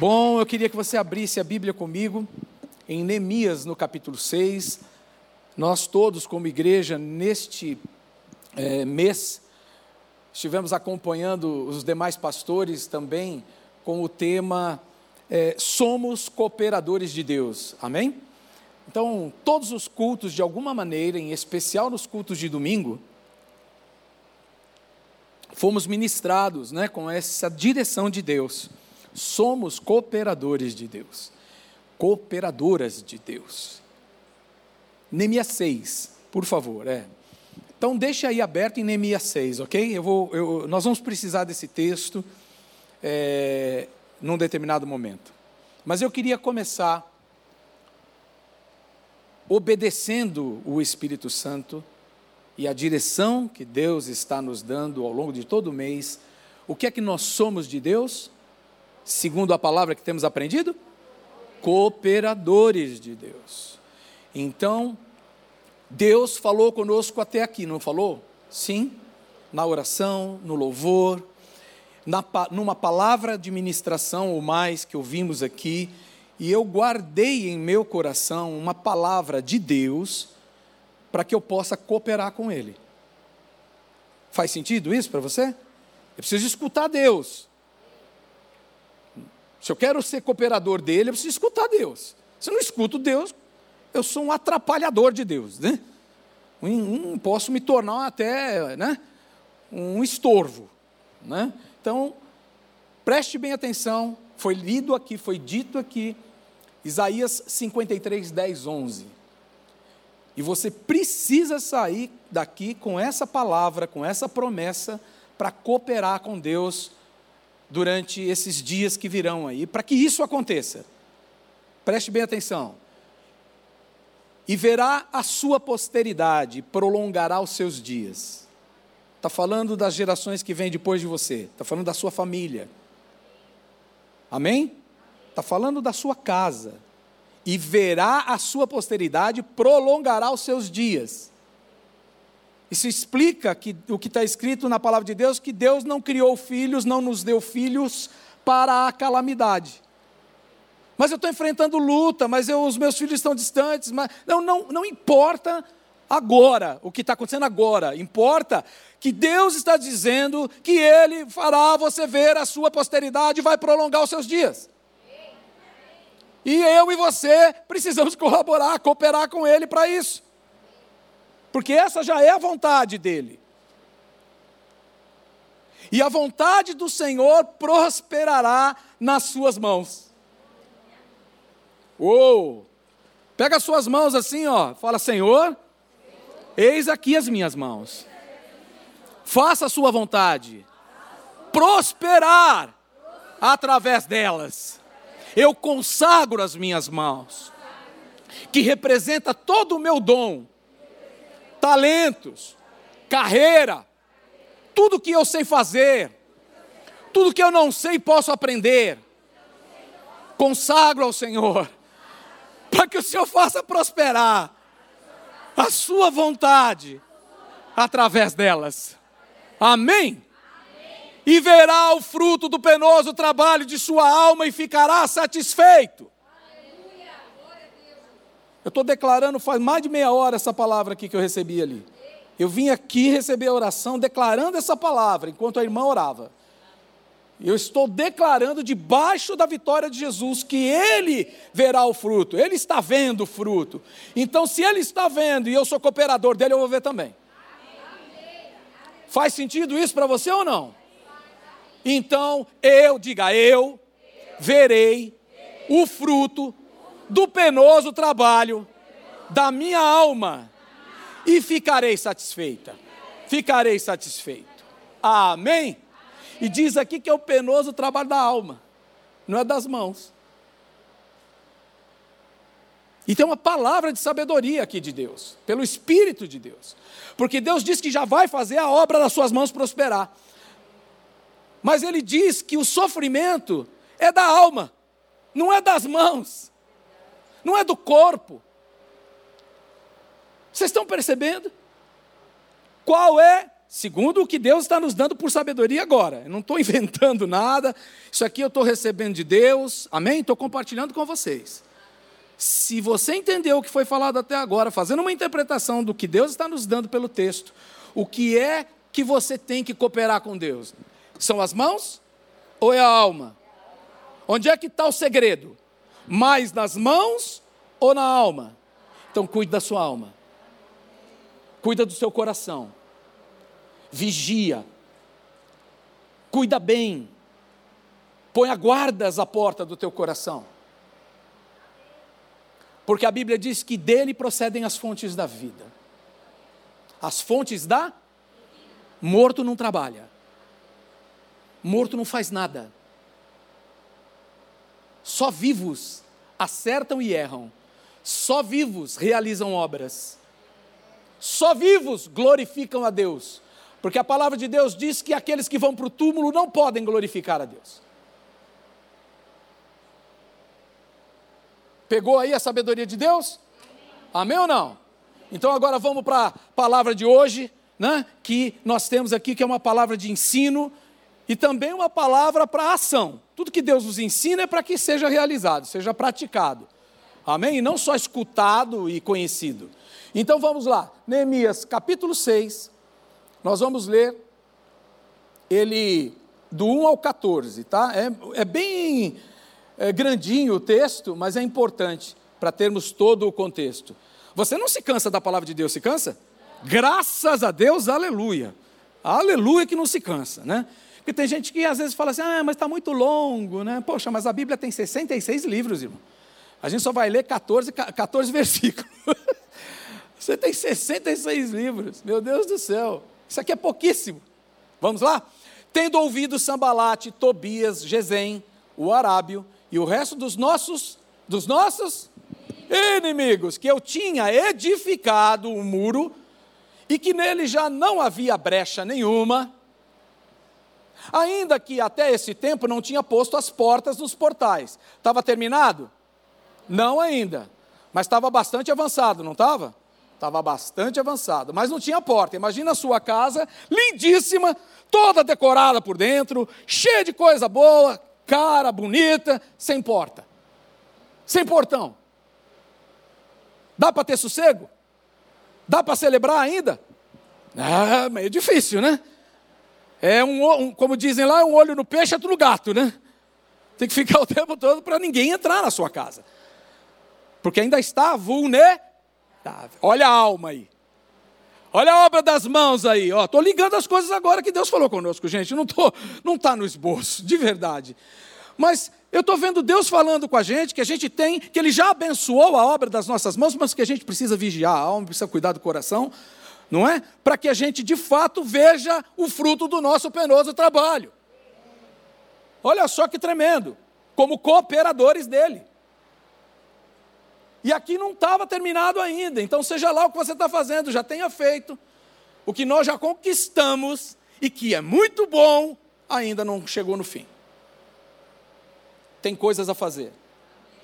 Bom, eu queria que você abrisse a Bíblia comigo em Neemias, no capítulo 6. Nós todos, como igreja, neste é, mês, estivemos acompanhando os demais pastores também com o tema é, Somos Cooperadores de Deus. Amém? Então, todos os cultos, de alguma maneira, em especial nos cultos de domingo, fomos ministrados né, com essa direção de Deus somos cooperadores de Deus, cooperadoras de Deus. Neemias 6, por favor, é. Então deixa aí aberto em Neemias 6, ok? Eu vou, eu, nós vamos precisar desse texto é, num determinado momento. Mas eu queria começar obedecendo o Espírito Santo e a direção que Deus está nos dando ao longo de todo o mês. O que é que nós somos de Deus? Segundo a palavra que temos aprendido? Cooperadores de Deus. Então, Deus falou conosco até aqui, não falou? Sim, na oração, no louvor, na, numa palavra de ministração ou mais que ouvimos aqui, e eu guardei em meu coração uma palavra de Deus para que eu possa cooperar com Ele. Faz sentido isso para você? Eu preciso escutar Deus. Se eu quero ser cooperador dele, eu preciso escutar Deus. Se eu não escuto Deus, eu sou um atrapalhador de Deus, né? Um, um, posso me tornar até né, um estorvo. Né? Então, preste bem atenção, foi lido aqui, foi dito aqui, Isaías 53, 10, 11. E você precisa sair daqui com essa palavra, com essa promessa, para cooperar com Deus durante esses dias que virão aí. Para que isso aconteça, preste bem atenção. E verá a sua posteridade, prolongará os seus dias. Está falando das gerações que vêm depois de você, está falando da sua família. Amém? Está falando da sua casa. E verá a sua posteridade, prolongará os seus dias. Isso explica que, o que está escrito na palavra de Deus, que Deus não criou filhos, não nos deu filhos para a calamidade. Mas eu estou enfrentando luta, mas eu, os meus filhos estão distantes. Mas, não, não, não importa agora, o que está acontecendo agora. Importa que Deus está dizendo que Ele fará você ver a sua posteridade e vai prolongar os seus dias. E eu e você precisamos colaborar, cooperar com Ele para isso porque essa já é a vontade dele. E a vontade do Senhor prosperará nas suas mãos. Uou! Pega as suas mãos assim, ó. Fala, Senhor, eis aqui as minhas mãos. Faça a sua vontade. Prosperar através delas. Eu consagro as minhas mãos, que representa todo o meu dom talentos, carreira, tudo que eu sei fazer, tudo que eu não sei posso aprender. Consagro ao Senhor, para que o Senhor faça prosperar a sua vontade através delas. Amém? E verá o fruto do penoso trabalho de sua alma e ficará satisfeito. Eu estou declarando faz mais de meia hora essa palavra aqui que eu recebi ali. Eu vim aqui receber a oração declarando essa palavra enquanto a irmã orava. Eu estou declarando debaixo da vitória de Jesus que Ele verá o fruto, Ele está vendo o fruto. Então, se Ele está vendo e eu sou cooperador dele, eu vou ver também. Faz sentido isso para você ou não? Então, eu, diga eu, verei o fruto do penoso trabalho da minha alma e ficarei satisfeita. Ficarei satisfeito. Amém? E diz aqui que é o penoso trabalho da alma, não é das mãos. E tem uma palavra de sabedoria aqui de Deus, pelo Espírito de Deus. Porque Deus diz que já vai fazer a obra das suas mãos prosperar. Mas Ele diz que o sofrimento é da alma, não é das mãos não é do corpo. Vocês estão percebendo? Qual é segundo o que Deus está nos dando por sabedoria agora. Eu não estou inventando nada, isso aqui eu estou recebendo de Deus, amém? Estou compartilhando com vocês. Se você entendeu o que foi falado até agora, fazendo uma interpretação do que Deus está nos dando pelo texto, o que é que você tem que cooperar com Deus? São as mãos ou é a alma? Onde é que está o segredo? Mais nas mãos ou na alma? Então cuide da sua alma. Cuida do seu coração. Vigia. Cuida bem. Põe guardas à porta do teu coração. Porque a Bíblia diz que dele procedem as fontes da vida. As fontes da morto não trabalha. Morto não faz nada. Só vivos acertam e erram. Só vivos realizam obras. Só vivos glorificam a Deus. Porque a palavra de Deus diz que aqueles que vão para o túmulo não podem glorificar a Deus. Pegou aí a sabedoria de Deus? Amém ou não? Então agora vamos para a palavra de hoje, né, que nós temos aqui, que é uma palavra de ensino e também uma palavra para ação. Tudo que Deus nos ensina é para que seja realizado, seja praticado. Amém? E não só escutado e conhecido. Então vamos lá, Neemias capítulo 6, nós vamos ler ele do 1 ao 14, tá? É, é bem é, grandinho o texto, mas é importante para termos todo o contexto. Você não se cansa da palavra de Deus, se cansa? Graças a Deus, aleluia. Aleluia que não se cansa, né? Porque tem gente que às vezes fala assim, ah, mas está muito longo, né? Poxa, mas a Bíblia tem 66 livros, irmão. A gente só vai ler 14, 14 versículos. Você tem 66 livros, meu Deus do céu. Isso aqui é pouquíssimo. Vamos lá? Tendo ouvido Sambalate, Tobias, Gesem, o Arábio e o resto dos nossos, dos nossos inimigos, que eu tinha edificado um muro e que nele já não havia brecha nenhuma, ainda que até esse tempo não tinha posto as portas nos portais. Estava terminado? Não ainda, mas estava bastante avançado, não estava? Estava bastante avançado, mas não tinha porta. Imagina a sua casa, lindíssima, toda decorada por dentro, cheia de coisa boa, cara, bonita, sem porta, sem portão. Dá para ter sossego? Dá para celebrar ainda? Ah, meio difícil, né? É um, um, como dizem lá, um olho no peixe, outro no gato, né? Tem que ficar o tempo todo para ninguém entrar na sua casa. Porque ainda está vulnerável. Olha a alma aí. Olha a obra das mãos aí, ó. Tô ligando as coisas agora que Deus falou conosco, gente. Não tô, não está no esboço, de verdade. Mas eu estou vendo Deus falando com a gente que a gente tem, que Ele já abençoou a obra das nossas mãos, mas que a gente precisa vigiar a alma, precisa cuidar do coração, não é? Para que a gente de fato veja o fruto do nosso penoso trabalho. Olha só que tremendo, como cooperadores dele. E aqui não estava terminado ainda, então seja lá o que você está fazendo, já tenha feito. O que nós já conquistamos e que é muito bom, ainda não chegou no fim tem coisas a fazer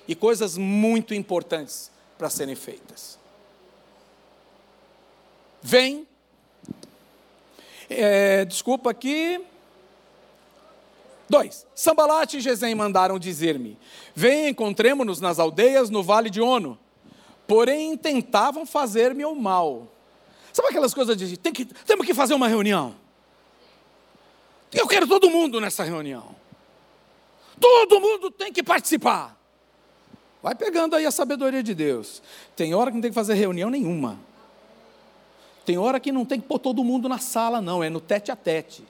e coisas muito importantes para serem feitas. Vem, é, desculpa aqui. Dois, Sambalate e Gesem mandaram dizer-me: Vem, encontremos-nos nas aldeias no vale de Ono. Porém, tentavam fazer-me o mal. Sabe aquelas coisas de tem que, temos que fazer uma reunião? Eu quero todo mundo nessa reunião. Todo mundo tem que participar. Vai pegando aí a sabedoria de Deus. Tem hora que não tem que fazer reunião nenhuma. Tem hora que não tem que pôr todo mundo na sala, não, é no tete a tete.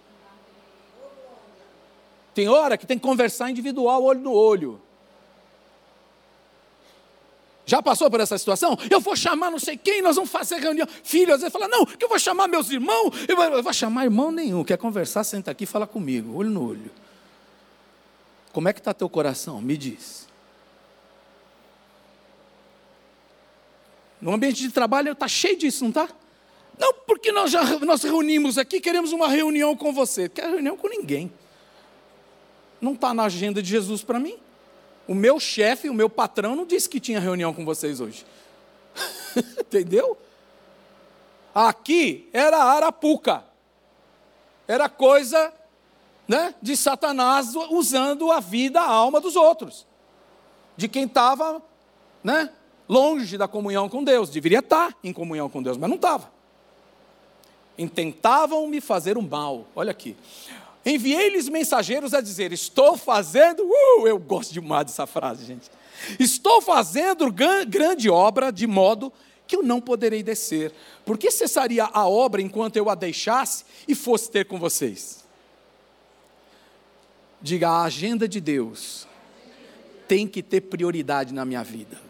Tem hora que tem que conversar individual, olho no olho. Já passou por essa situação? Eu vou chamar não sei quem, nós vamos fazer reunião. Filho, às vezes fala, não, que eu vou chamar meus irmãos. Eu vou, eu vou chamar irmão nenhum. Quer conversar, senta aqui e fala comigo, olho no olho. Como é que está teu coração? Me diz. No ambiente de trabalho está cheio disso, não está? Não, porque nós já nós reunimos aqui, queremos uma reunião com você. Quer reunião com ninguém. Não está na agenda de Jesus para mim. O meu chefe, o meu patrão, não disse que tinha reunião com vocês hoje. Entendeu? Aqui era Arapuca. era coisa né, de Satanás usando a vida, a alma dos outros, de quem estava né, longe da comunhão com Deus, deveria estar em comunhão com Deus, mas não estava. Intentavam me fazer o mal, olha aqui. Enviei-lhes mensageiros a dizer: Estou fazendo, uh, eu gosto demais dessa frase, gente. Estou fazendo grande obra de modo que eu não poderei descer. Por que cessaria a obra enquanto eu a deixasse e fosse ter com vocês? Diga, a agenda de Deus tem que ter prioridade na minha vida.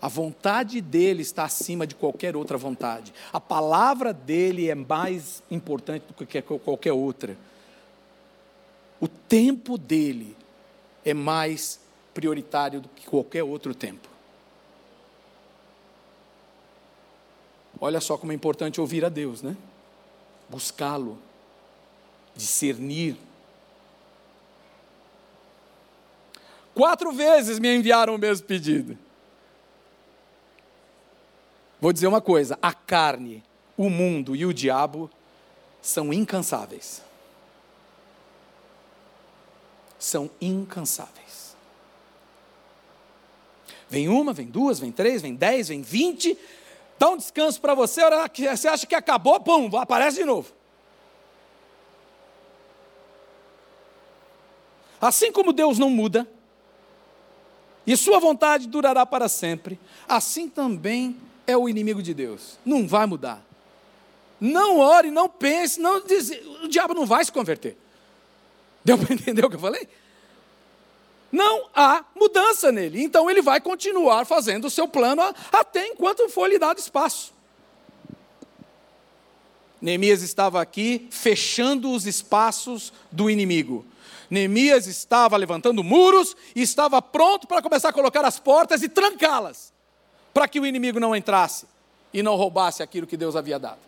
A vontade dele está acima de qualquer outra vontade. A palavra dele é mais importante do que qualquer outra. O tempo dele é mais prioritário do que qualquer outro tempo. Olha só como é importante ouvir a Deus, né? Buscá-lo, discernir. Quatro vezes me enviaram o mesmo pedido. Vou dizer uma coisa: a carne, o mundo e o diabo são incansáveis. São incansáveis. Vem uma, vem duas, vem três, vem dez, vem vinte. Dá um descanso para você, você acha que acabou, pum, aparece de novo. Assim como Deus não muda, e Sua vontade durará para sempre, assim também é o inimigo de Deus. Não vai mudar. Não ore, não pense, não diz, o diabo não vai se converter. Deu para entender o que eu falei? Não há mudança nele. Então ele vai continuar fazendo o seu plano até enquanto for lhe dado espaço. Neemias estava aqui fechando os espaços do inimigo. Neemias estava levantando muros e estava pronto para começar a colocar as portas e trancá-las para que o inimigo não entrasse e não roubasse aquilo que Deus havia dado.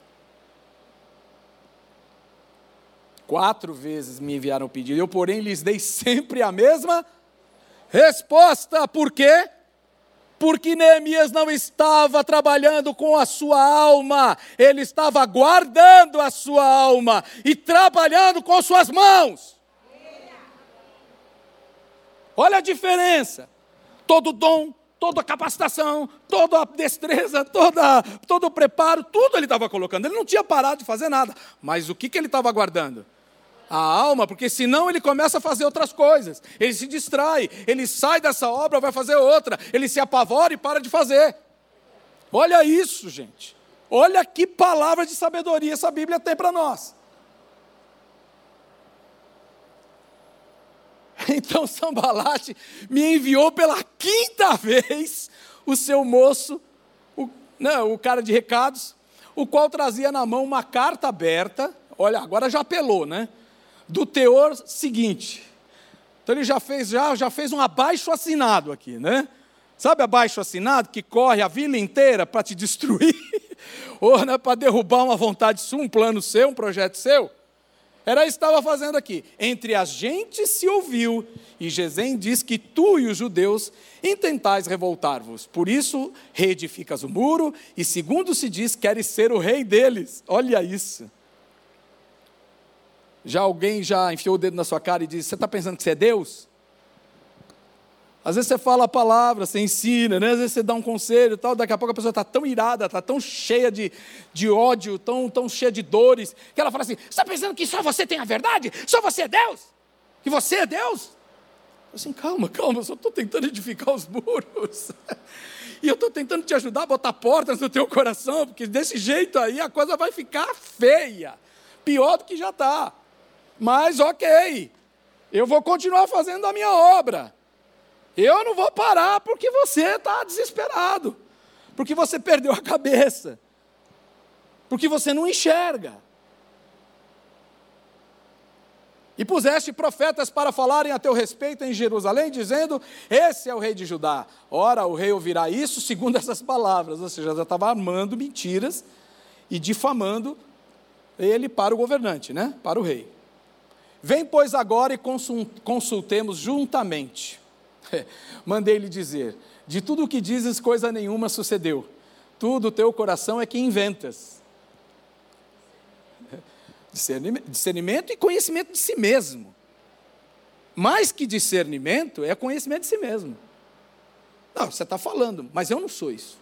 Quatro vezes me enviaram o pedido, eu, porém, lhes dei sempre a mesma resposta. Por quê? Porque Neemias não estava trabalhando com a sua alma, ele estava guardando a sua alma e trabalhando com suas mãos. Olha a diferença. Todo dom, toda a capacitação, toda a destreza, toda, todo o preparo, tudo ele estava colocando. Ele não tinha parado de fazer nada. Mas o que, que ele estava guardando? A alma, porque senão ele começa a fazer outras coisas. Ele se distrai, ele sai dessa obra, vai fazer outra. Ele se apavora e para de fazer. Olha isso, gente. Olha que palavra de sabedoria essa Bíblia tem para nós. Então Sambalate me enviou pela quinta vez o seu moço, o, não, né, o cara de recados, o qual trazia na mão uma carta aberta, olha, agora já apelou, né? Do teor seguinte. Então ele já fez, já, já fez um abaixo assinado aqui, né? Sabe abaixo assinado que corre a vila inteira para te destruir? Ou né, para derrubar uma vontade sua, um plano seu, um projeto seu? Era isso que estava fazendo aqui. Entre as gentes se ouviu, e Gesem diz que tu e os judeus intentais revoltar-vos. Por isso reedificas o muro, e segundo se diz, queres ser o rei deles. Olha isso. Já alguém já enfiou o dedo na sua cara e disse: Você está pensando que você é Deus? Às vezes você fala a palavra, você ensina, né? às vezes você dá um conselho e tal, daqui a pouco a pessoa está tão irada, está tão cheia de, de ódio, tão, tão cheia de dores, que ela fala assim: está pensando que só você tem a verdade? Só você é Deus? Que você é Deus? Assim, calma, calma, eu só estou tentando edificar os muros. e eu estou tentando te ajudar a botar portas no teu coração, porque desse jeito aí a coisa vai ficar feia. Pior do que já está. Mas ok, eu vou continuar fazendo a minha obra. Eu não vou parar porque você está desesperado, porque você perdeu a cabeça, porque você não enxerga. E puseste profetas para falarem a teu respeito em Jerusalém, dizendo: Esse é o rei de Judá. Ora, o rei ouvirá isso segundo essas palavras. Ou seja, já estava armando mentiras e difamando ele para o governante, né? para o rei. Vem, pois, agora e consultemos juntamente Mandei-lhe dizer: De tudo o que dizes, coisa nenhuma sucedeu. Tudo o teu coração é que inventas. Discernimento e conhecimento de si mesmo. Mais que discernimento, é conhecimento de si mesmo. Não, você está falando, mas eu não sou isso.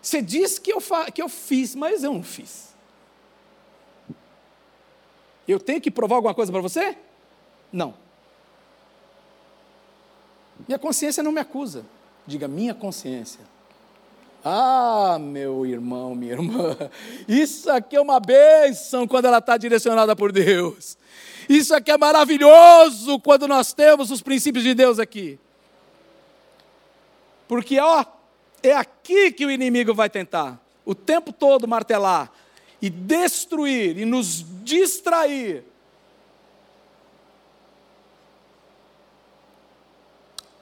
Você diz que eu, que eu fiz, mas eu não fiz. Eu tenho que provar alguma coisa para você? Não. Minha consciência não me acusa. Diga, minha consciência. Ah, meu irmão, minha irmã, isso aqui é uma bênção quando ela está direcionada por Deus. Isso aqui é maravilhoso quando nós temos os princípios de Deus aqui. Porque, ó, é aqui que o inimigo vai tentar, o tempo todo martelar e destruir e nos distrair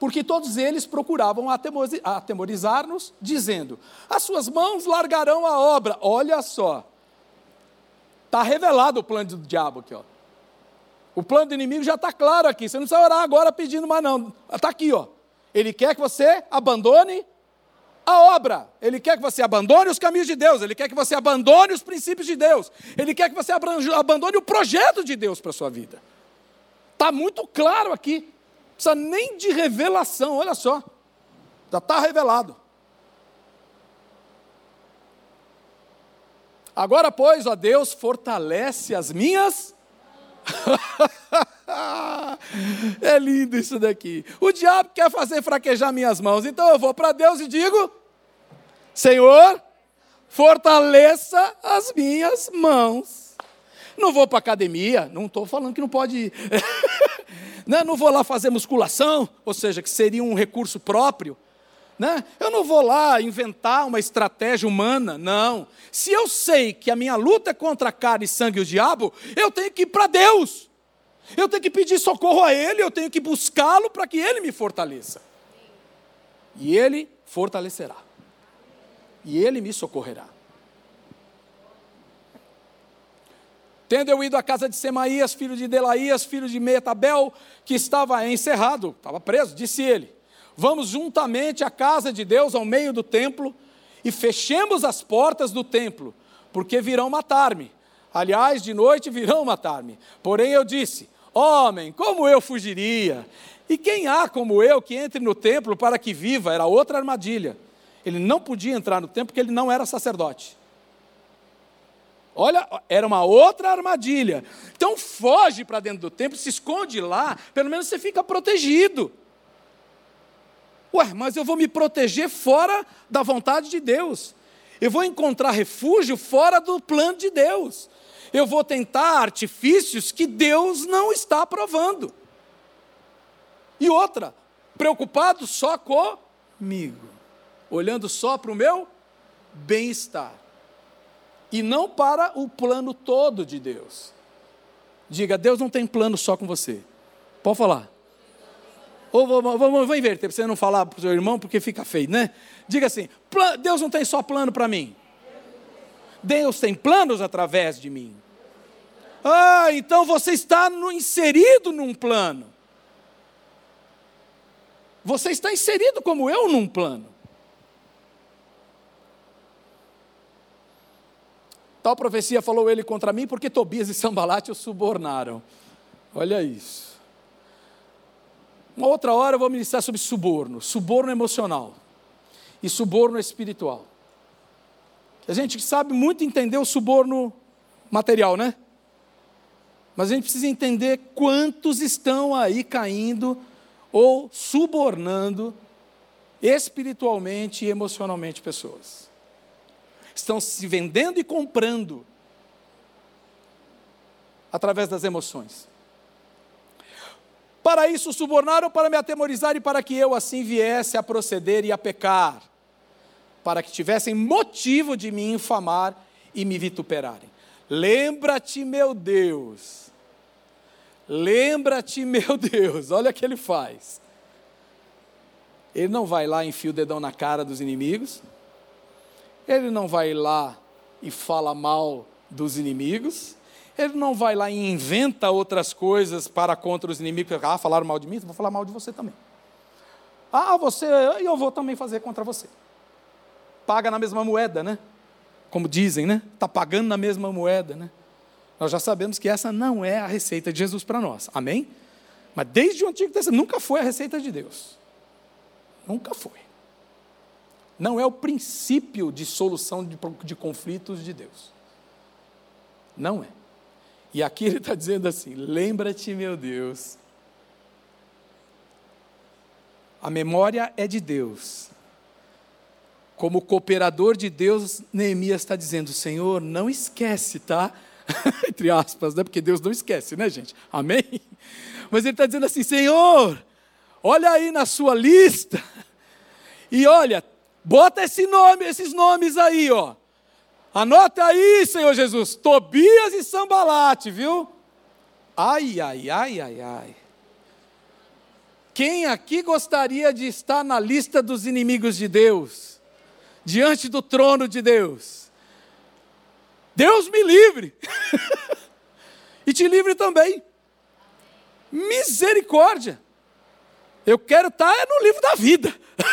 porque todos eles procuravam atemorizar-nos, dizendo: As suas mãos largarão a obra. Olha só, está revelado o plano do diabo aqui, ó. O plano do inimigo já está claro aqui. Você não precisa orar agora pedindo mais, não. Está aqui, ó. Ele quer que você abandone a obra. Ele quer que você abandone os caminhos de Deus. Ele quer que você abandone os princípios de Deus. Ele quer que você abandone o projeto de Deus para a sua vida. Está muito claro aqui precisa nem de revelação, olha só. Já está revelado. Agora, pois, ó Deus, fortalece as minhas. é lindo isso daqui. O diabo quer fazer fraquejar minhas mãos, então eu vou para Deus e digo: Senhor, fortaleça as minhas mãos. Não vou para academia, não estou falando que não pode ir. né? não vou lá fazer musculação, ou seja, que seria um recurso próprio. Né? Eu não vou lá inventar uma estratégia humana, não. Se eu sei que a minha luta é contra a carne, sangue e o diabo, eu tenho que ir para Deus. Eu tenho que pedir socorro a Ele, eu tenho que buscá-lo para que Ele me fortaleça. E Ele fortalecerá. E Ele me socorrerá. Tendo eu ido à casa de Semaías, filho de Delaías, filho de Metabel, que estava encerrado, estava preso, disse ele: Vamos juntamente à casa de Deus, ao meio do templo, e fechemos as portas do templo, porque virão matar-me. Aliás, de noite virão matar-me. Porém eu disse: Homem, como eu fugiria? E quem há como eu que entre no templo para que viva? Era outra armadilha. Ele não podia entrar no templo porque ele não era sacerdote. Olha, era uma outra armadilha. Então foge para dentro do templo, se esconde lá, pelo menos você fica protegido. Ué, mas eu vou me proteger fora da vontade de Deus. Eu vou encontrar refúgio fora do plano de Deus. Eu vou tentar artifícios que Deus não está aprovando. E outra, preocupado só comigo, olhando só para o meu bem-estar e não para o plano todo de Deus. Diga, Deus não tem plano só com você. Pode falar. Ou vou, vou, vou inverter, para você não falar para o seu irmão, porque fica feio, né? Diga assim: Deus não tem só plano para mim. Deus tem planos através de mim. Ah, então você está no, inserido num plano. Você está inserido como eu num plano. Tal profecia falou ele contra mim, porque Tobias e Sambalate o subornaram. Olha isso. Uma outra hora eu vou ministrar sobre suborno, suborno emocional e suborno espiritual. A gente sabe muito entender o suborno material, né? Mas a gente precisa entender quantos estão aí caindo ou subornando espiritualmente e emocionalmente pessoas estão se vendendo e comprando através das emoções. Para isso subornaram para me atemorizar e para que eu assim viesse a proceder e a pecar, para que tivessem motivo de me infamar e me vituperarem. Lembra-te, meu Deus. Lembra-te, meu Deus. Olha o que ele faz. Ele não vai lá e enfia o dedão na cara dos inimigos. Ele não vai lá e fala mal dos inimigos. Ele não vai lá e inventa outras coisas para contra os inimigos. Ah, falaram mal de mim, vou falar mal de você também. Ah, você, eu vou também fazer contra você. Paga na mesma moeda, né? Como dizem, né? Está pagando na mesma moeda, né? Nós já sabemos que essa não é a receita de Jesus para nós. Amém? Mas desde o Antigo Testamento nunca foi a receita de Deus. Nunca foi. Não é o princípio de solução de, de conflitos de Deus. Não é. E aqui ele está dizendo assim: lembra-te, meu Deus. A memória é de Deus. Como cooperador de Deus, Neemias está dizendo: Senhor, não esquece, tá? Entre aspas, né? Porque Deus não esquece, né, gente? Amém? Mas ele está dizendo assim: Senhor, olha aí na sua lista, e olha, bota esse nome, esses nomes aí, ó. Anota aí, Senhor Jesus, Tobias e Sambalate, viu? Ai, ai, ai, ai, ai. Quem aqui gostaria de estar na lista dos inimigos de Deus? Diante do trono de Deus? Deus me livre. e te livre também. Misericórdia. Eu quero estar no livro da vida.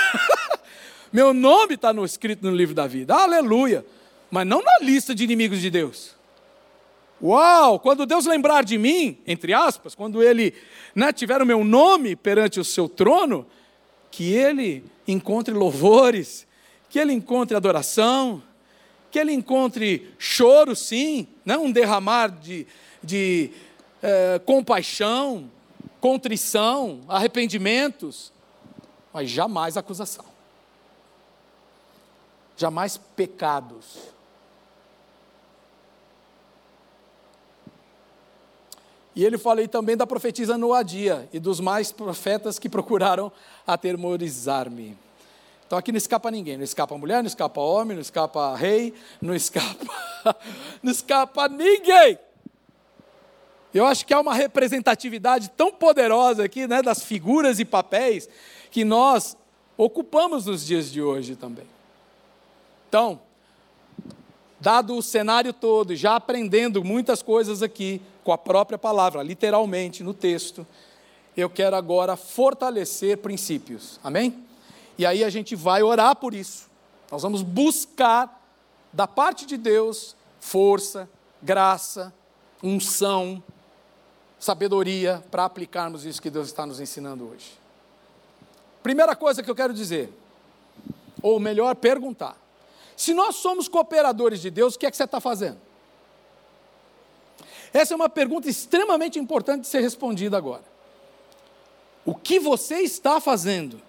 Meu nome está escrito no livro da vida. Aleluia mas não na lista de inimigos de Deus. Uau! Quando Deus lembrar de mim, entre aspas, quando Ele né, tiver o meu nome perante o seu trono, que Ele encontre louvores, que Ele encontre adoração, que Ele encontre choro, sim, né, um derramar de, de é, compaixão, contrição, arrependimentos, mas jamais acusação, jamais pecados E ele falei também da profetisa Noadia e dos mais profetas que procuraram atemorizar-me. Então aqui não escapa ninguém, não escapa mulher, não escapa homem, não escapa rei, não escapa, não escapa ninguém. Eu acho que há uma representatividade tão poderosa aqui, né, das figuras e papéis que nós ocupamos nos dias de hoje também. Então, dado o cenário todo, já aprendendo muitas coisas aqui, com a própria palavra, literalmente no texto, eu quero agora fortalecer princípios. Amém? E aí a gente vai orar por isso. Nós vamos buscar da parte de Deus força, graça, unção, sabedoria para aplicarmos isso que Deus está nos ensinando hoje. Primeira coisa que eu quero dizer, ou melhor, perguntar: se nós somos cooperadores de Deus, o que é que você está fazendo? Essa é uma pergunta extremamente importante de ser respondida agora. O que você está fazendo?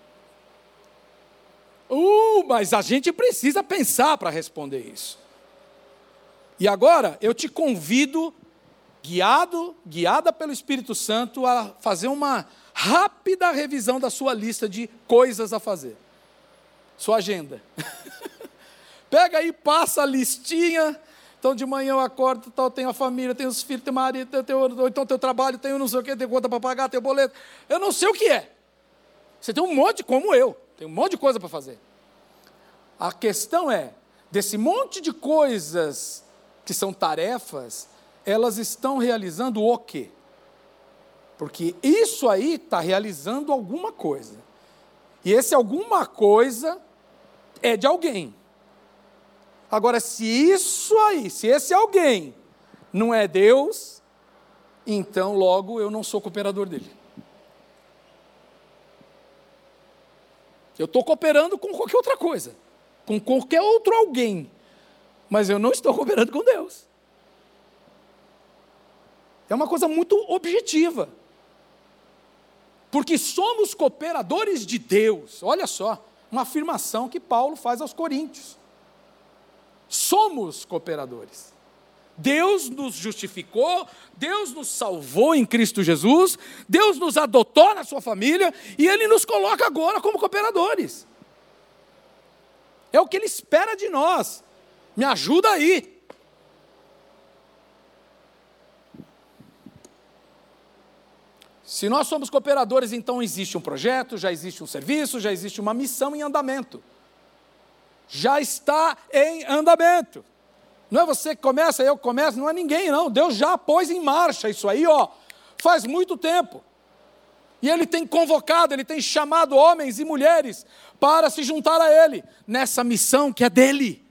Uh, mas a gente precisa pensar para responder isso. E agora eu te convido, guiado, guiada pelo Espírito Santo, a fazer uma rápida revisão da sua lista de coisas a fazer. Sua agenda. Pega aí, passa a listinha então de manhã eu acordo, tal, tenho a família, tenho os filhos, tenho marido, tenho, ou então tenho trabalho, tenho não sei o quê, tenho conta para pagar, tenho boleto. Eu não sei o que é. Você tem um monte, como eu, tem um monte de coisa para fazer. A questão é, desse monte de coisas que são tarefas, elas estão realizando o quê? Porque isso aí está realizando alguma coisa. E esse alguma coisa é de alguém. Agora, se isso aí, se esse alguém não é Deus, então logo eu não sou cooperador dele. Eu estou cooperando com qualquer outra coisa, com qualquer outro alguém, mas eu não estou cooperando com Deus. É uma coisa muito objetiva. Porque somos cooperadores de Deus. Olha só, uma afirmação que Paulo faz aos Coríntios somos cooperadores. Deus nos justificou, Deus nos salvou em Cristo Jesus, Deus nos adotou na sua família e Ele nos coloca agora como cooperadores. É o que Ele espera de nós. Me ajuda aí. Se nós somos cooperadores, então existe um projeto, já existe um serviço, já existe uma missão em andamento já está em andamento. Não é você que começa, eu começo, não é ninguém, não. Deus já pôs em marcha isso aí, ó, faz muito tempo. E Ele tem convocado, Ele tem chamado homens e mulheres para se juntar a Ele nessa missão que é dele.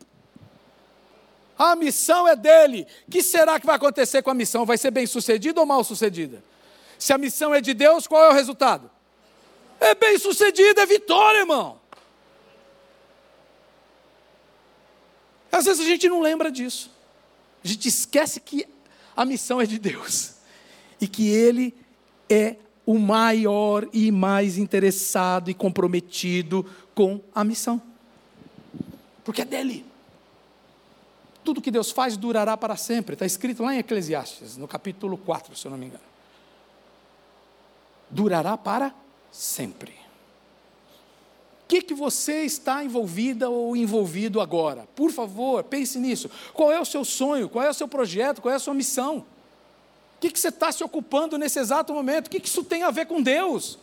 A missão é dele. O que será que vai acontecer com a missão? Vai ser bem sucedida ou mal sucedida? Se a missão é de Deus, qual é o resultado? É bem sucedida, é vitória, irmão. Às vezes a gente não lembra disso. A gente esquece que a missão é de Deus e que Ele é o maior e mais interessado e comprometido com a missão. Porque é dele. Tudo que Deus faz durará para sempre. Está escrito lá em Eclesiastes, no capítulo 4, se eu não me engano. Durará para sempre. Que, que você está envolvida ou envolvido agora? Por favor, pense nisso. Qual é o seu sonho? Qual é o seu projeto? Qual é a sua missão? O que, que você está se ocupando nesse exato momento? O que, que isso tem a ver com Deus?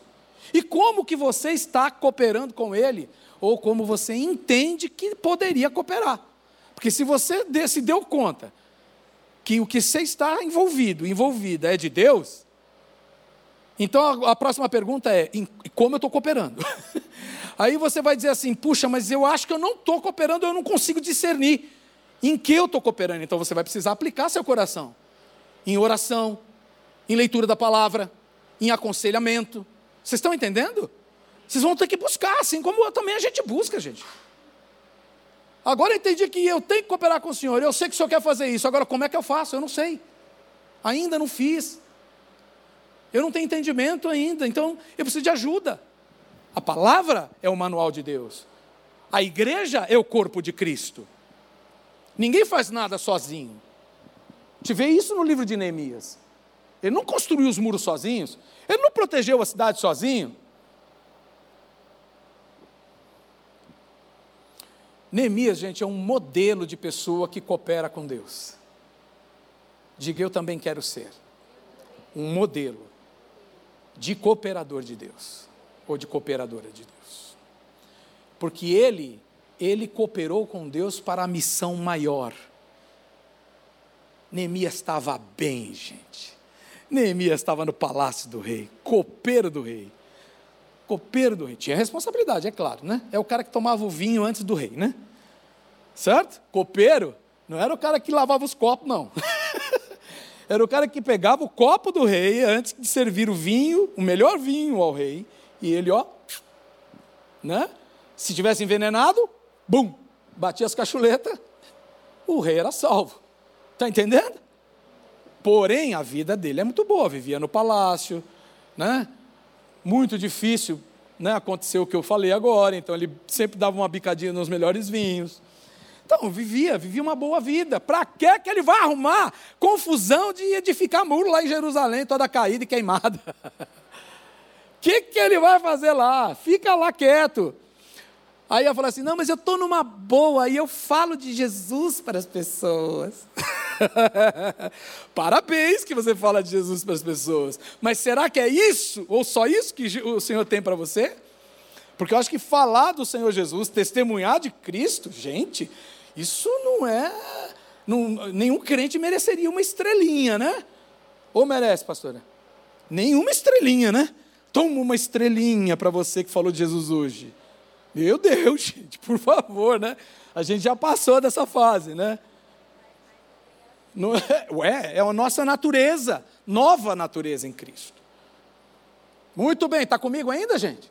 E como que você está cooperando com Ele? Ou como você entende que poderia cooperar? Porque se você se deu conta que o que você está envolvido, envolvida, é de Deus, então a, próxima pergunta é: como eu estou cooperando? Aí você vai dizer assim: puxa, mas eu acho que eu não estou cooperando, eu não consigo discernir em que eu estou cooperando. Então você vai precisar aplicar seu coração em oração, em leitura da palavra, em aconselhamento. Vocês estão entendendo? Vocês vão ter que buscar, assim como também a gente busca, gente. Agora eu entendi que eu tenho que cooperar com o Senhor. Eu sei que o Senhor quer fazer isso. Agora, como é que eu faço? Eu não sei. Ainda não fiz. Eu não tenho entendimento ainda. Então, eu preciso de ajuda. A palavra é o manual de Deus. A igreja é o corpo de Cristo. Ninguém faz nada sozinho. Te vê isso no livro de Neemias. Ele não construiu os muros sozinhos, ele não protegeu a cidade sozinho. Neemias, gente, é um modelo de pessoa que coopera com Deus. Diga, eu também quero ser um modelo de cooperador de Deus, ou de cooperadora de Deus. Porque ele, ele cooperou com Deus para a missão maior Neemias estava bem, gente. Neemias estava no palácio do rei, copeiro do rei. Copeiro do rei. Tinha responsabilidade, é claro, né? É o cara que tomava o vinho antes do rei, né? Certo? Copeiro não era o cara que lavava os copos, não. era o cara que pegava o copo do rei antes de servir o vinho, o melhor vinho ao rei, e ele, ó, né? Se tivesse envenenado, bum, batia as cachuletas, o rei era salvo. Está entendendo? Porém, a vida dele é muito boa, vivia no palácio, né? Muito difícil, né? Aconteceu o que eu falei agora, então ele sempre dava uma bicadinha nos melhores vinhos. Então, vivia, vivia uma boa vida. Para que que ele vai arrumar confusão de edificar muro lá em Jerusalém, toda caída e queimada? Que, que ele vai fazer lá? Fica lá quieto. Aí eu falo assim: não, mas eu estou numa boa e eu falo de Jesus para as pessoas. Parabéns que você fala de Jesus para as pessoas. Mas será que é isso, ou só isso que o Senhor tem para você? Porque eu acho que falar do Senhor Jesus, testemunhar de Cristo, gente, isso não é. Não, nenhum crente mereceria uma estrelinha, né? Ou merece, pastora? Nenhuma estrelinha, né? Toma uma estrelinha para você que falou de Jesus hoje. Meu Deus, gente, por favor, né? A gente já passou dessa fase, né? Não é, ué, é a nossa natureza, nova natureza em Cristo. Muito bem, está comigo ainda, gente?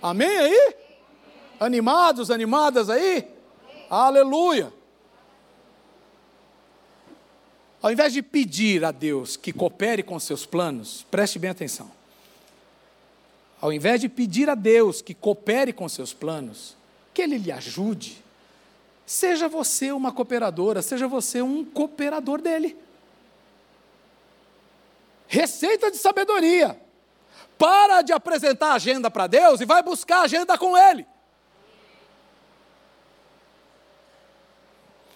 Amém, Amém aí? Animados, animadas aí? Amém. Aleluia. Ao invés de pedir a Deus que coopere com seus planos, preste bem atenção ao invés de pedir a Deus que coopere com seus planos, que Ele lhe ajude, seja você uma cooperadora, seja você um cooperador dele. Receita de sabedoria. Para de apresentar a agenda para Deus e vai buscar a agenda com Ele.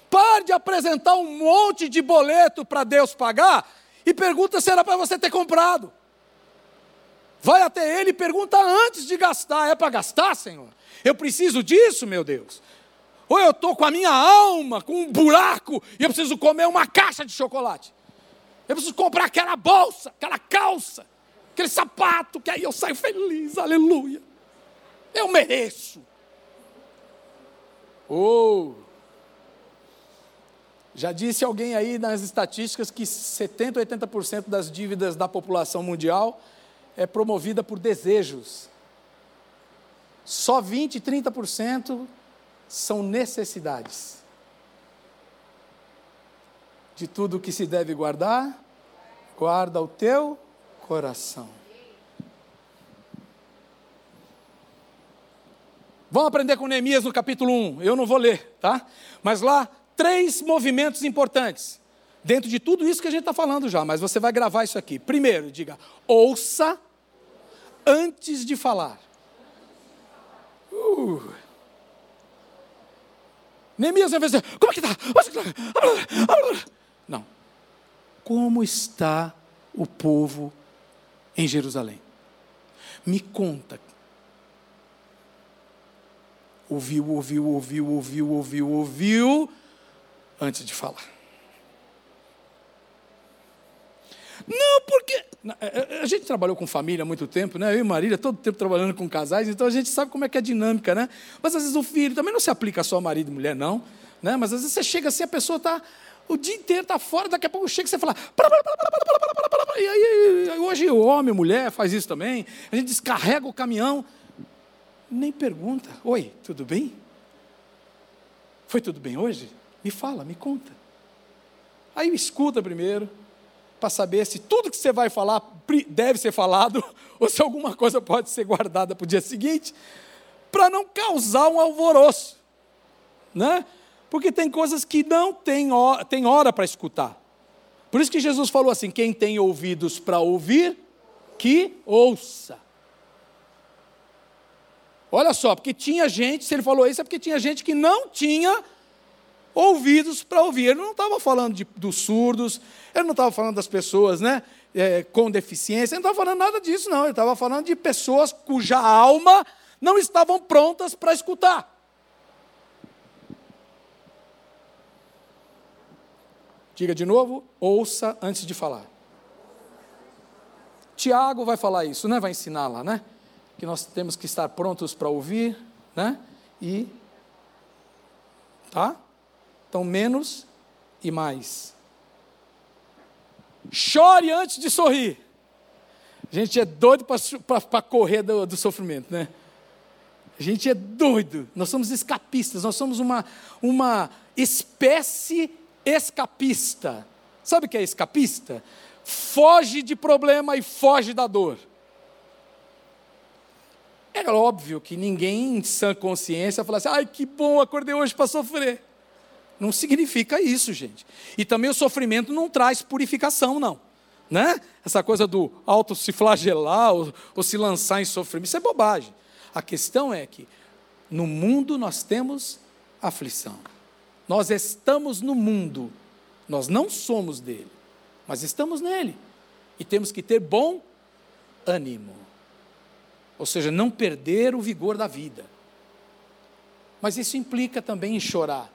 Pare de apresentar um monte de boleto para Deus pagar e pergunta se era para você ter comprado. Vai até ele e pergunta antes de gastar: é para gastar, Senhor? Eu preciso disso, meu Deus? Ou eu estou com a minha alma com um buraco e eu preciso comer uma caixa de chocolate? Eu preciso comprar aquela bolsa, aquela calça, aquele sapato, que aí eu saio feliz, aleluia. Eu mereço. Oh! Já disse alguém aí nas estatísticas que 70, 80% das dívidas da população mundial é promovida por desejos. Só 20, 30% são necessidades. De tudo que se deve guardar, guarda o teu coração. Vamos aprender com Neemias no capítulo 1. Eu não vou ler, tá? Mas lá, três movimentos importantes. Dentro de tudo isso que a gente está falando já, mas você vai gravar isso aqui. Primeiro, diga: ouça antes de falar. Uh. Neemias vai dizer: como é que está? Não. Como está o povo em Jerusalém? Me conta ouviu, ouviu, ouviu, ouviu, ouviu, ouviu, antes de falar. Não, porque. É, é, a gente trabalhou com família há muito tempo, né? Eu e Marília, todo tempo trabalhando com casais, então a gente sabe como é que é a dinâmica, né? Mas às vezes o filho também não se aplica só a marido e mulher, não. Né? Mas às vezes você chega assim, a pessoa está. O dia inteiro está fora, daqui a pouco chega e você fala. E aí, hoje o homem, mulher faz isso também. A gente descarrega o caminhão nem pergunta: Oi, tudo bem? Foi tudo bem hoje? Me fala, me conta. Aí escuta primeiro, para saber se tudo que você vai falar deve ser falado, ou se alguma coisa pode ser guardada para o dia seguinte, para não causar um alvoroço. Né? Porque tem coisas que não tem hora, tem hora para escutar. Por isso que Jesus falou assim: quem tem ouvidos para ouvir, que ouça. Olha só, porque tinha gente, se ele falou isso, é porque tinha gente que não tinha ouvidos para ouvir. Ele não estava falando de, dos surdos, ele não estava falando das pessoas né, é, com deficiência, ele não estava falando nada disso, não. Ele estava falando de pessoas cuja alma não estavam prontas para escutar. Diga de novo, ouça antes de falar. Tiago vai falar isso, né? Vai ensinar lá, né? que nós temos que estar prontos para ouvir, né? E tá? Então menos e mais. Chore antes de sorrir. A gente é doido para correr do, do sofrimento, né? A gente é doido. Nós somos escapistas. Nós somos uma, uma espécie escapista. Sabe o que é escapista? Foge de problema e foge da dor. É óbvio que ninguém em sã consciência fala assim, ai que bom, acordei hoje para sofrer. Não significa isso, gente. E também o sofrimento não traz purificação, não. Né? Essa coisa do auto se flagelar ou, ou se lançar em sofrimento, isso é bobagem. A questão é que no mundo nós temos aflição. Nós estamos no mundo, nós não somos dele, mas estamos nele. E temos que ter bom ânimo ou seja, não perder o vigor da vida. Mas isso implica também em chorar.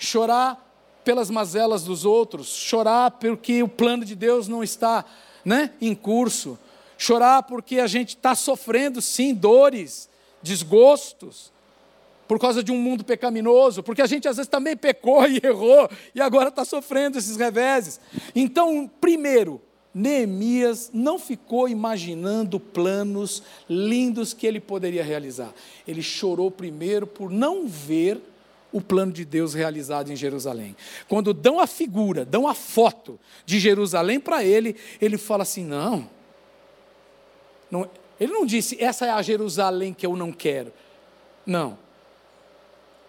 Chorar pelas mazelas dos outros, chorar porque o plano de Deus não está né, em curso, chorar porque a gente está sofrendo, sim, dores, desgostos, por causa de um mundo pecaminoso, porque a gente às vezes também pecou e errou e agora está sofrendo esses reveses. Então, primeiro, Neemias não ficou imaginando planos lindos que ele poderia realizar. Ele chorou primeiro por não ver o plano de Deus realizado em Jerusalém. Quando dão a figura, dão a foto de Jerusalém para ele, ele fala assim: não, não. Ele não disse, essa é a Jerusalém que eu não quero. Não.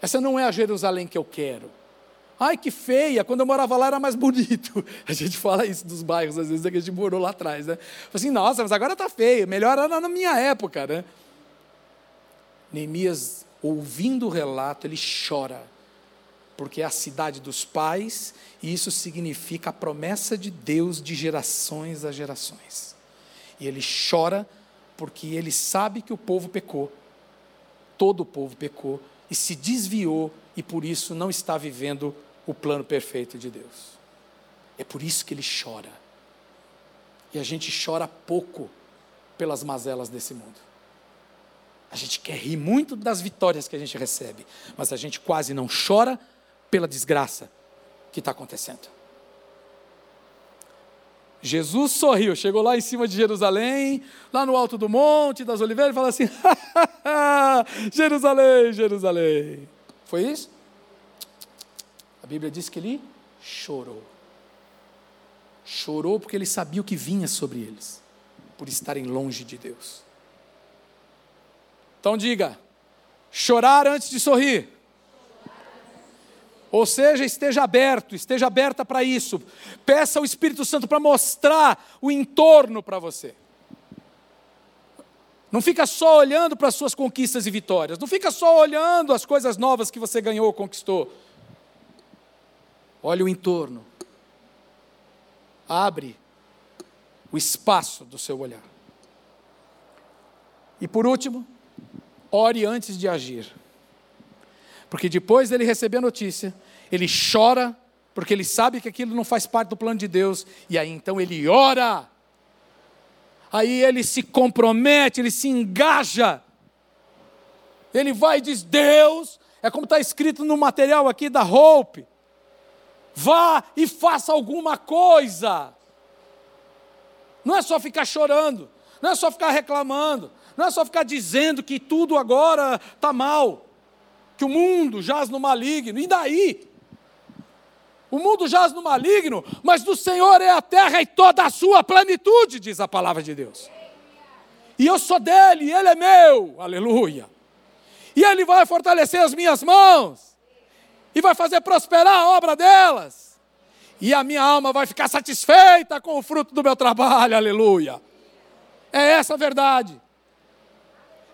Essa não é a Jerusalém que eu quero. Ai, que feia, quando eu morava lá era mais bonito. A gente fala isso dos bairros, às vezes, que a gente morou lá atrás, né? Assim, nossa, mas agora está feio, melhor era na minha época, né? Neemias, ouvindo o relato, ele chora, porque é a cidade dos pais, e isso significa a promessa de Deus de gerações a gerações. E ele chora porque ele sabe que o povo pecou, todo o povo pecou, e se desviou, e por isso não está vivendo o plano perfeito de Deus. É por isso que ele chora. E a gente chora pouco pelas mazelas desse mundo. A gente quer rir muito das vitórias que a gente recebe, mas a gente quase não chora pela desgraça. que está acontecendo. Jesus sorriu, chegou lá em cima de Jerusalém, lá no alto do Monte das Oliveiras, e falou assim: Jerusalém, Jerusalém. Foi isso? A Bíblia diz que ele chorou. Chorou porque ele sabia o que vinha sobre eles, por estarem longe de Deus. Então diga: chorar antes de sorrir. Ou seja, esteja aberto, esteja aberta para isso. Peça ao Espírito Santo para mostrar o entorno para você. Não fica só olhando para as suas conquistas e vitórias. Não fica só olhando as coisas novas que você ganhou ou conquistou. Olhe o entorno. Abre o espaço do seu olhar. E por último, ore antes de agir. Porque depois dele receber a notícia, ele chora, porque ele sabe que aquilo não faz parte do plano de Deus, e aí então ele ora. Aí ele se compromete, ele se engaja. Ele vai e diz: Deus, é como está escrito no material aqui da Hope, vá e faça alguma coisa. Não é só ficar chorando, não é só ficar reclamando, não é só ficar dizendo que tudo agora está mal que o mundo jaz no maligno, e daí? O mundo jaz no maligno, mas do Senhor é a terra e toda a sua plenitude, diz a palavra de Deus. E eu sou dele, ele é meu, aleluia. E ele vai fortalecer as minhas mãos, e vai fazer prosperar a obra delas, e a minha alma vai ficar satisfeita com o fruto do meu trabalho, aleluia. É essa a verdade.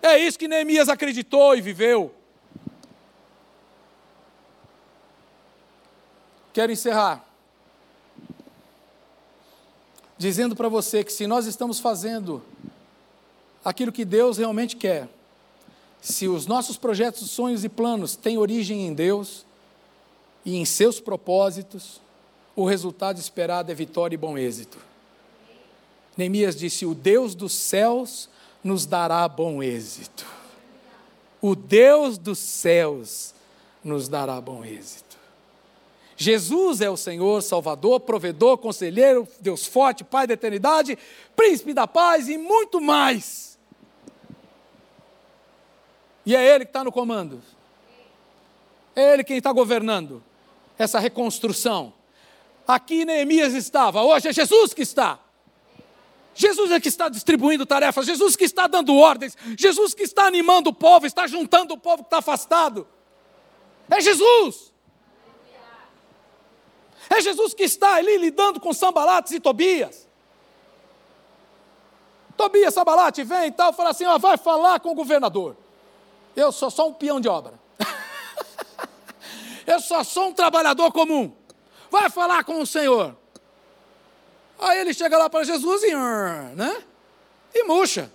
É isso que Neemias acreditou e viveu. Quero encerrar dizendo para você que se nós estamos fazendo aquilo que Deus realmente quer, se os nossos projetos, sonhos e planos têm origem em Deus e em seus propósitos, o resultado esperado é vitória e bom êxito. Neemias disse: O Deus dos céus nos dará bom êxito. O Deus dos céus nos dará bom êxito. Jesus é o Senhor, Salvador, provedor, conselheiro, Deus forte, Pai da eternidade, príncipe da paz e muito mais. E é Ele que está no comando. É Ele quem está governando essa reconstrução. Aqui Neemias estava, hoje é Jesus que está. Jesus é que está distribuindo tarefas, Jesus que está dando ordens, Jesus que está animando o povo, está juntando o povo que está afastado. É Jesus. É Jesus que está ali lidando com Sambalates e Tobias. Tobias, Sambalate, vem e tal, fala assim: ó, vai falar com o governador. Eu sou só um peão de obra. Eu só sou um trabalhador comum. Vai falar com o Senhor. Aí ele chega lá para Jesus e, né? E murcha.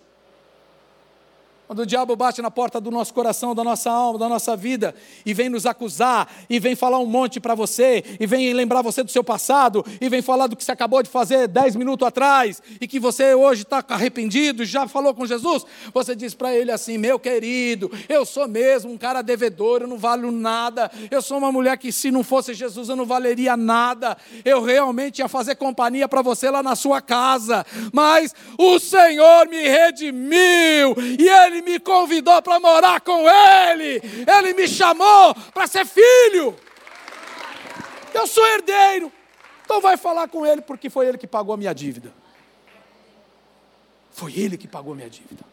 Quando o diabo bate na porta do nosso coração, da nossa alma, da nossa vida, e vem nos acusar, e vem falar um monte para você, e vem lembrar você do seu passado, e vem falar do que você acabou de fazer dez minutos atrás, e que você hoje está arrependido, já falou com Jesus, você diz para ele assim: meu querido, eu sou mesmo um cara devedor, eu não valho nada, eu sou uma mulher que se não fosse Jesus eu não valeria nada, eu realmente ia fazer companhia para você lá na sua casa, mas o Senhor me redimiu, e Ele me convidou para morar com Ele, Ele me chamou para ser filho. Eu sou herdeiro. Então vai falar com Ele, porque foi Ele que pagou a minha dívida. Foi Ele que pagou a minha dívida.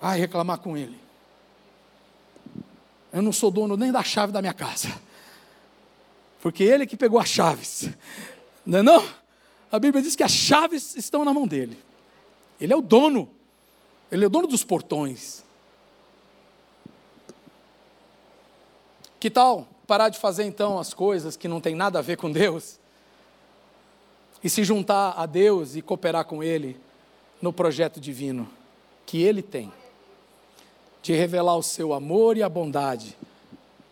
Vai reclamar com Ele. Eu não sou dono nem da chave da minha casa. Porque Ele que pegou as chaves. Não é não? A Bíblia diz que as chaves estão na mão dele. Ele é o dono. Ele é dono dos portões. Que tal parar de fazer então as coisas que não tem nada a ver com Deus e se juntar a Deus e cooperar com Ele no projeto divino que Ele tem de revelar o seu amor e a bondade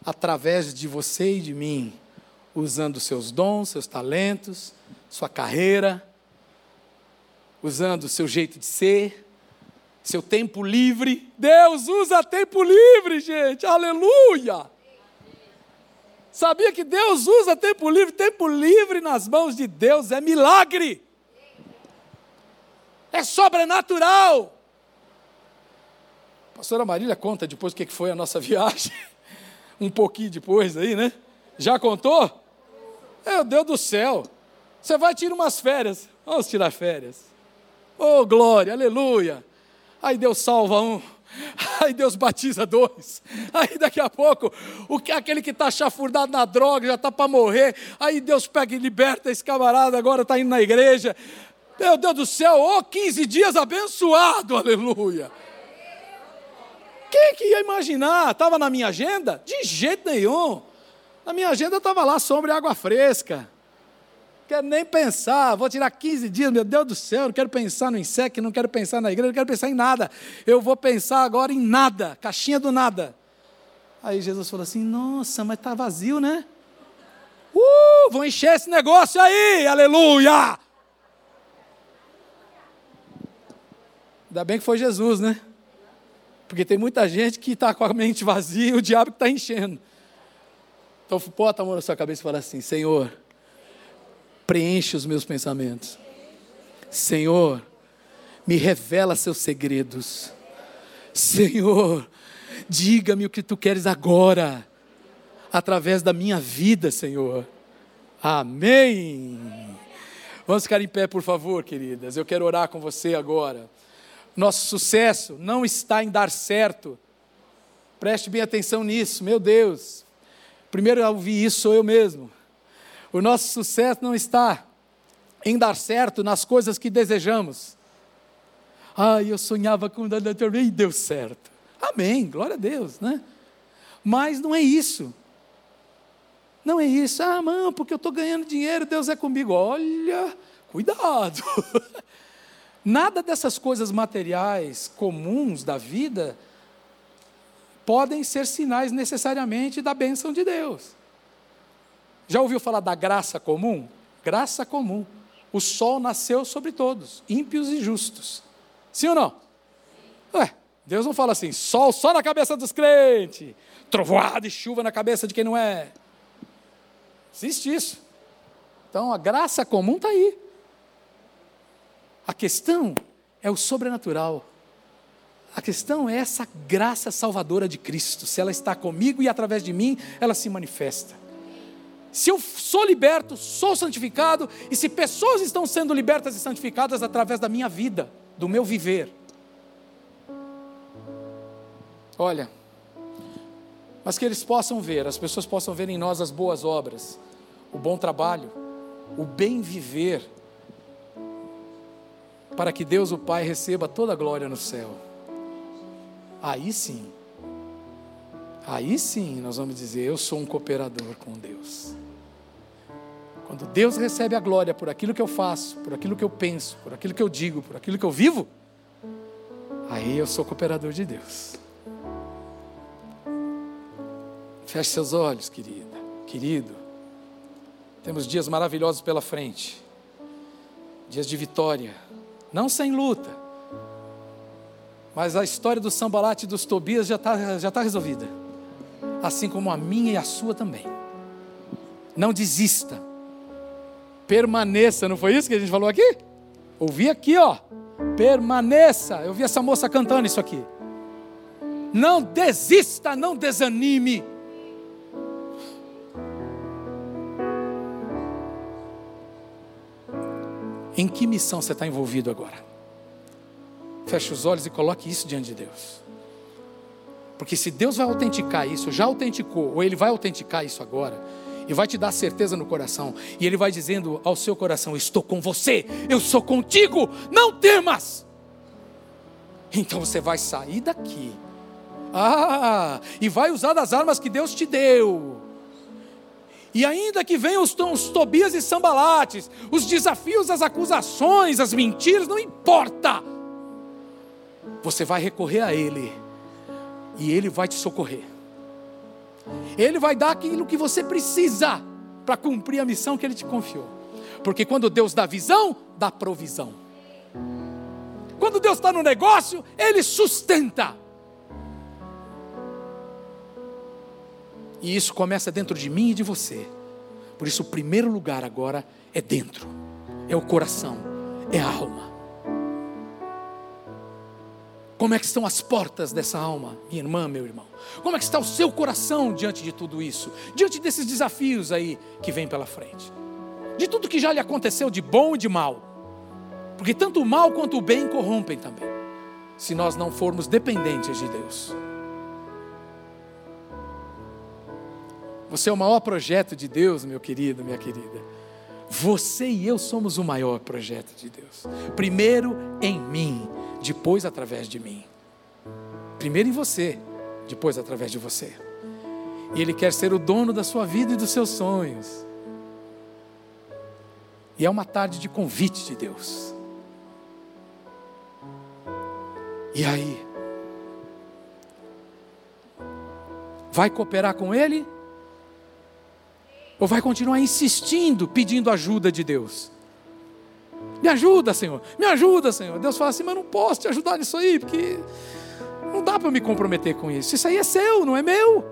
através de você e de mim, usando seus dons, seus talentos, sua carreira, usando o seu jeito de ser seu tempo livre. Deus usa tempo livre, gente. Aleluia! Sabia que Deus usa tempo livre? Tempo livre nas mãos de Deus é milagre. É sobrenatural. A pastora Marília conta depois o que foi a nossa viagem. Um pouquinho depois aí, né? Já contou? Meu Deus do céu. Você vai tirar umas férias. Vamos tirar férias. Oh, glória, aleluia. Aí Deus salva um. Aí Deus batiza dois. Aí daqui a pouco, o que aquele que está chafurdado na droga, já está para morrer. Aí Deus pega e liberta esse camarada, agora está indo na igreja. Meu Deus do céu, oh, 15 dias abençoado, aleluia. Quem que ia imaginar? Estava na minha agenda? De jeito nenhum. Na minha agenda estava lá sombra e água fresca quero nem pensar, vou tirar 15 dias, meu Deus do céu, não quero pensar no INSEC, não quero pensar na igreja, não quero pensar em nada. Eu vou pensar agora em nada, caixinha do nada. Aí Jesus falou assim: Nossa, mas está vazio, né? Uh, vou encher esse negócio aí, aleluia! Ainda bem que foi Jesus, né? Porque tem muita gente que está com a mente vazia e o diabo está enchendo. Então, bota a mão na sua cabeça e fala assim: Senhor, preenche os meus pensamentos. Senhor, me revela seus segredos. Senhor, diga-me o que tu queres agora, através da minha vida, Senhor. Amém. Vamos ficar em pé, por favor, queridas. Eu quero orar com você agora. Nosso sucesso não está em dar certo. Preste bem atenção nisso, meu Deus. Primeiro a ouvir isso sou eu mesmo. O nosso sucesso não está em dar certo nas coisas que desejamos. Ah, eu sonhava com e deu certo. Amém, glória a Deus, né? Mas não é isso. Não é isso. Ah, mãe, porque eu estou ganhando dinheiro, Deus é comigo. Olha, cuidado. Nada dessas coisas materiais comuns da vida podem ser sinais necessariamente da bênção de Deus. Já ouviu falar da graça comum? Graça comum. O sol nasceu sobre todos, ímpios e justos. Sim ou não? Ué, Deus não fala assim, sol só na cabeça dos crentes, trovoada e chuva na cabeça de quem não é. Existe isso. Então a graça comum está aí. A questão é o sobrenatural. A questão é essa graça salvadora de Cristo. Se ela está comigo e através de mim, ela se manifesta. Se eu sou liberto, sou santificado, e se pessoas estão sendo libertas e santificadas através da minha vida, do meu viver. Olha, mas que eles possam ver, as pessoas possam ver em nós as boas obras, o bom trabalho, o bem viver, para que Deus o Pai receba toda a glória no céu. Aí sim, aí sim nós vamos dizer: Eu sou um cooperador com Deus. Quando Deus recebe a glória por aquilo que eu faço, por aquilo que eu penso, por aquilo que eu digo, por aquilo que eu vivo, aí eu sou cooperador de Deus. Feche seus olhos, querida, querido. Temos dias maravilhosos pela frente, dias de vitória, não sem luta, mas a história do Sambalate e dos Tobias já está já tá resolvida, assim como a minha e a sua também. Não desista, permaneça, não foi isso que a gente falou aqui? Ouvi aqui, ó. Permaneça. Eu vi essa moça cantando isso aqui. Não desista, não desanime. Em que missão você está envolvido agora? Feche os olhos e coloque isso diante de Deus. Porque se Deus vai autenticar isso, já autenticou, ou Ele vai autenticar isso agora, e vai te dar certeza no coração. E Ele vai dizendo ao seu coração: Estou com você, eu sou contigo, não temas. Então você vai sair daqui, ah, e vai usar das armas que Deus te deu. E ainda que venham os, os Tobias e Sambalates, os desafios, as acusações, as mentiras, não importa. Você vai recorrer a Ele, e Ele vai te socorrer. Ele vai dar aquilo que você precisa para cumprir a missão que Ele te confiou. Porque quando Deus dá visão, dá provisão. Quando Deus está no negócio, Ele sustenta. E isso começa dentro de mim e de você. Por isso, o primeiro lugar agora é dentro, é o coração, é a alma. Como é que estão as portas dessa alma, minha irmã, meu irmão? Como é que está o seu coração diante de tudo isso? Diante desses desafios aí que vem pela frente? De tudo que já lhe aconteceu de bom e de mal. Porque tanto o mal quanto o bem corrompem também. Se nós não formos dependentes de Deus. Você é o maior projeto de Deus, meu querido, minha querida. Você e eu somos o maior projeto de Deus. Primeiro em mim, depois através de mim. Primeiro em você, depois através de você. E Ele quer ser o dono da sua vida e dos seus sonhos. E é uma tarde de convite de Deus. E aí? Vai cooperar com Ele? Ou vai continuar insistindo, pedindo ajuda de Deus? Me ajuda, Senhor, me ajuda, Senhor. Deus fala assim: Mas não posso te ajudar nisso aí, porque não dá para me comprometer com isso. Isso aí é seu, não é meu.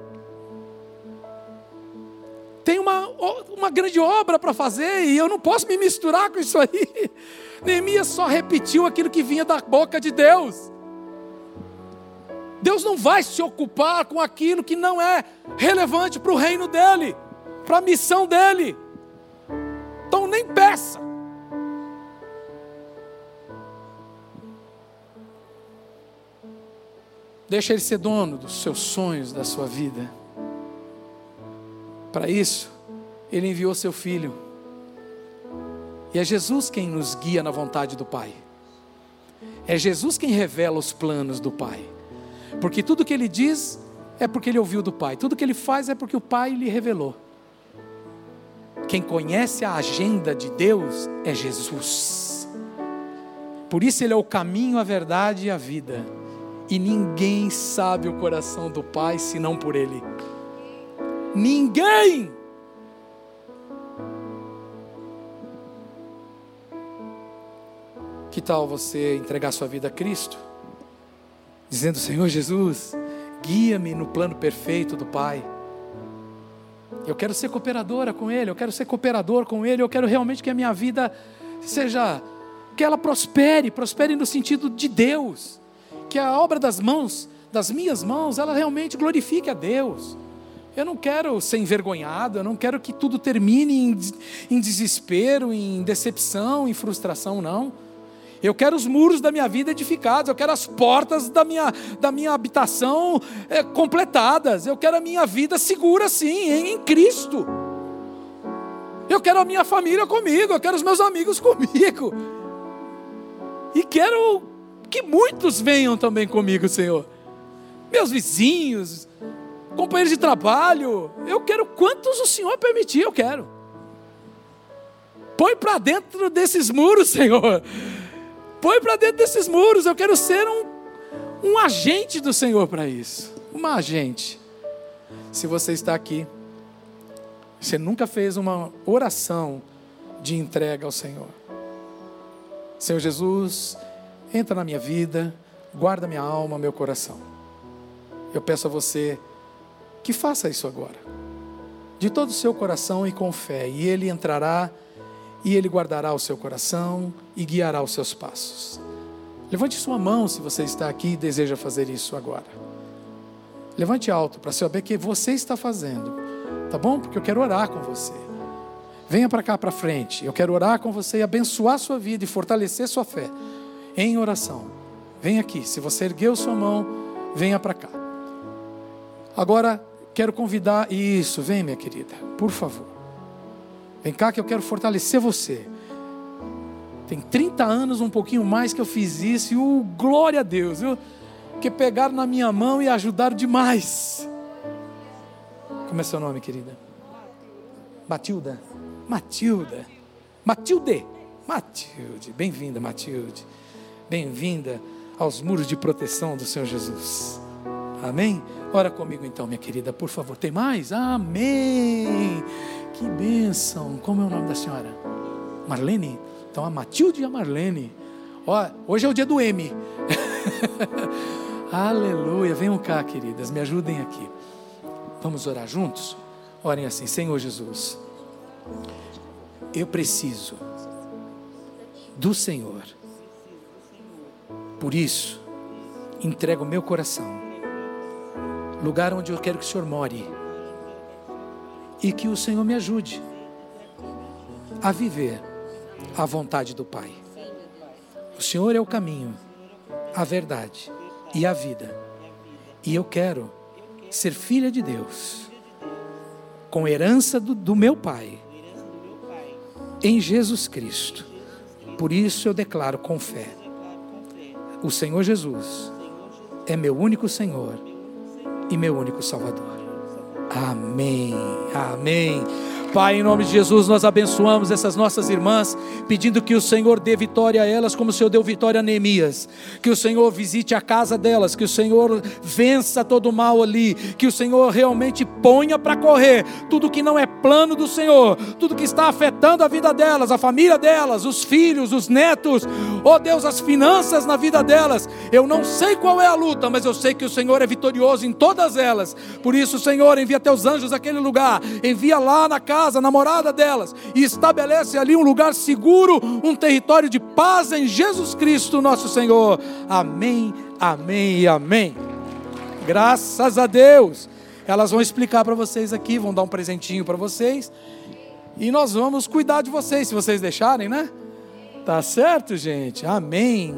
Tem uma, uma grande obra para fazer e eu não posso me misturar com isso aí. Neemias só repetiu aquilo que vinha da boca de Deus. Deus não vai se ocupar com aquilo que não é relevante para o reino dele para a missão dele. Então nem peça. Deixa ele ser dono dos seus sonhos, da sua vida. Para isso, ele enviou seu filho. E é Jesus quem nos guia na vontade do Pai. É Jesus quem revela os planos do Pai. Porque tudo que ele diz é porque ele ouviu do Pai. Tudo que ele faz é porque o Pai lhe revelou. Quem conhece a agenda de Deus é Jesus. Por isso ele é o caminho, a verdade e a vida. E ninguém sabe o coração do Pai senão por ele. Ninguém! Que tal você entregar sua vida a Cristo? Dizendo: Senhor Jesus, guia-me no plano perfeito do Pai. Eu quero ser cooperadora com Ele, eu quero ser cooperador com Ele, eu quero realmente que a minha vida seja, que ela prospere, prospere no sentido de Deus, que a obra das mãos, das minhas mãos, ela realmente glorifique a Deus. Eu não quero ser envergonhado, eu não quero que tudo termine em, em desespero, em decepção, em frustração, não. Eu quero os muros da minha vida edificados, eu quero as portas da minha, da minha habitação é, completadas, eu quero a minha vida segura, sim, em, em Cristo. Eu quero a minha família comigo, eu quero os meus amigos comigo. E quero que muitos venham também comigo, Senhor. Meus vizinhos, companheiros de trabalho, eu quero quantos o Senhor permitir, eu quero. Põe para dentro desses muros, Senhor Põe para dentro desses muros. Eu quero ser um, um agente do Senhor para isso. Uma agente. Se você está aqui, você nunca fez uma oração de entrega ao Senhor. Senhor Jesus, entra na minha vida, guarda minha alma, meu coração. Eu peço a você que faça isso agora, de todo o seu coração e com fé, e Ele entrará e Ele guardará o seu coração e guiará os seus passos. Levante sua mão se você está aqui e deseja fazer isso agora. Levante alto para saber que você está fazendo, tá bom? Porque eu quero orar com você. Venha para cá para frente. Eu quero orar com você e abençoar sua vida e fortalecer sua fé em oração. Venha aqui. Se você ergueu sua mão, venha para cá. Agora quero convidar isso. Vem, minha querida, por favor. Vem cá que eu quero fortalecer você. Tem 30 anos, um pouquinho mais que eu fiz isso, e uh, glória a Deus, viu? Que pegaram na minha mão e ajudaram demais. Como é seu nome, querida? Matilda. Matilda. Matilde. Matilde. Bem-vinda, Matilde. Bem-vinda aos muros de proteção do Senhor Jesus. Amém? Ora comigo então, minha querida, por favor. Tem mais? Amém. Que bênção! Como é o nome da senhora? Marlene? Então a Matilde e a Marlene. Ó, hoje é o dia do M. Aleluia. Venham cá, queridas, me ajudem aqui. Vamos orar juntos? Orem assim, Senhor Jesus, eu preciso do Senhor. Por isso, entrego o meu coração, lugar onde eu quero que o Senhor more, e que o Senhor me ajude a viver a vontade do Pai. O Senhor é o caminho, a verdade e a vida. E eu quero ser filha de Deus, com herança do, do meu Pai, em Jesus Cristo. Por isso eu declaro com fé: o Senhor Jesus é meu único Senhor e meu único Salvador. Amém. Amém. Pai, em nome de Jesus, nós abençoamos essas nossas irmãs, pedindo que o Senhor dê vitória a elas, como o Senhor deu vitória a Neemias. Que o Senhor visite a casa delas, que o Senhor vença todo o mal ali, que o Senhor realmente ponha para correr tudo que não é plano do Senhor, tudo que está afetando a vida delas, a família delas, os filhos, os netos, oh Deus, as finanças na vida delas. Eu não sei qual é a luta, mas eu sei que o Senhor é vitorioso em todas elas. Por isso, Senhor, envia teus anjos naquele lugar, envia lá na casa casa, na morada delas, e estabelece ali um lugar seguro, um território de paz em Jesus Cristo, nosso Senhor. Amém, amém e amém. Graças a Deus. Elas vão explicar para vocês aqui, vão dar um presentinho para vocês. E nós vamos cuidar de vocês, se vocês deixarem, né? Tá certo, gente? Amém.